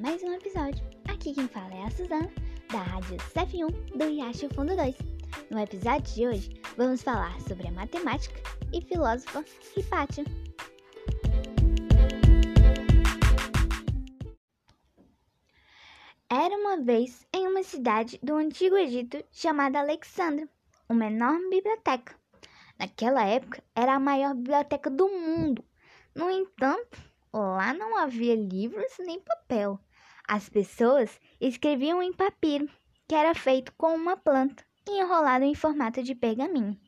mais um episódio. Aqui quem fala é a Suzana, da Rádio CF1 do Riacho Fundo 2. No episódio de hoje, vamos falar sobre a matemática e filósofa Hipátio. Era uma vez em uma cidade do Antigo Egito chamada Alexandria, uma enorme biblioteca. Naquela época, era a maior biblioteca do mundo. No entanto, lá não havia livros nem papel. As pessoas escreviam em papiro, que era feito com uma planta e enrolado em formato de pergaminho.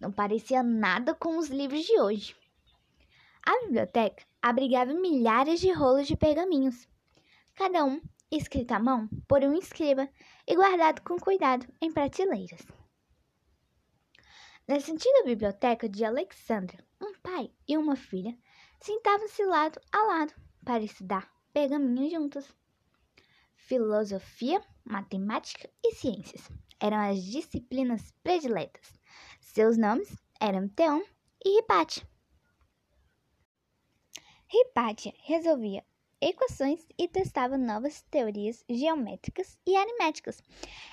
Não parecia nada com os livros de hoje. A biblioteca abrigava milhares de rolos de pergaminhos, cada um escrito à mão por um escriba e guardado com cuidado em prateleiras. Nessa antiga biblioteca de Alexandria, um pai e uma filha sentavam-se lado a lado para estudar pergaminhos juntos. Filosofia, matemática e ciências eram as disciplinas prediletas. Seus nomes eram Teon e Hipátia. Hipátia resolvia equações e testava novas teorias geométricas e aritméticas.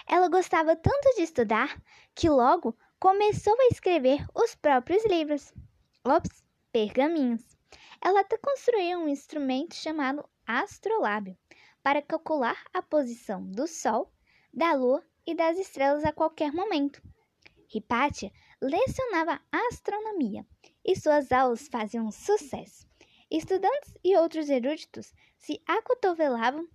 Ela gostava tanto de estudar que logo começou a escrever os próprios livros. Ops, pergaminhos ela até construiu um instrumento chamado astrolábio para calcular a posição do Sol, da Lua e das estrelas a qualquer momento. Hipátia lecionava astronomia e suas aulas faziam sucesso. Estudantes e outros eruditos se acotovelavam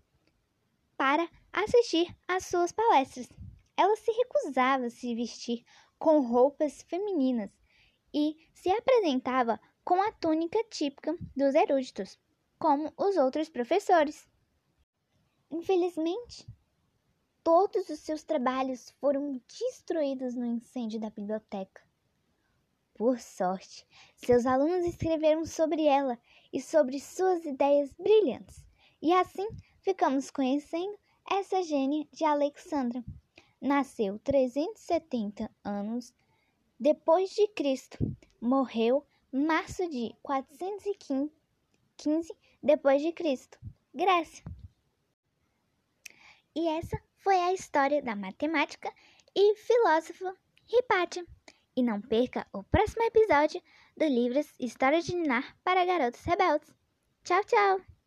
para assistir às suas palestras. Ela se recusava a se vestir com roupas femininas e se apresentava com a túnica típica dos eruditos, como os outros professores. Infelizmente, todos os seus trabalhos foram destruídos no incêndio da biblioteca. Por sorte, seus alunos escreveram sobre ela e sobre suas ideias brilhantes, e assim ficamos conhecendo essa gênia de Alexandra. Nasceu 370 anos depois de Cristo, morreu março de 415 depois de Cristo, Grécia. E essa foi a história da matemática e filósofa Hipátia. E não perca o próximo episódio do livro História de Ninar para Garotos Rebeldes. Tchau, tchau!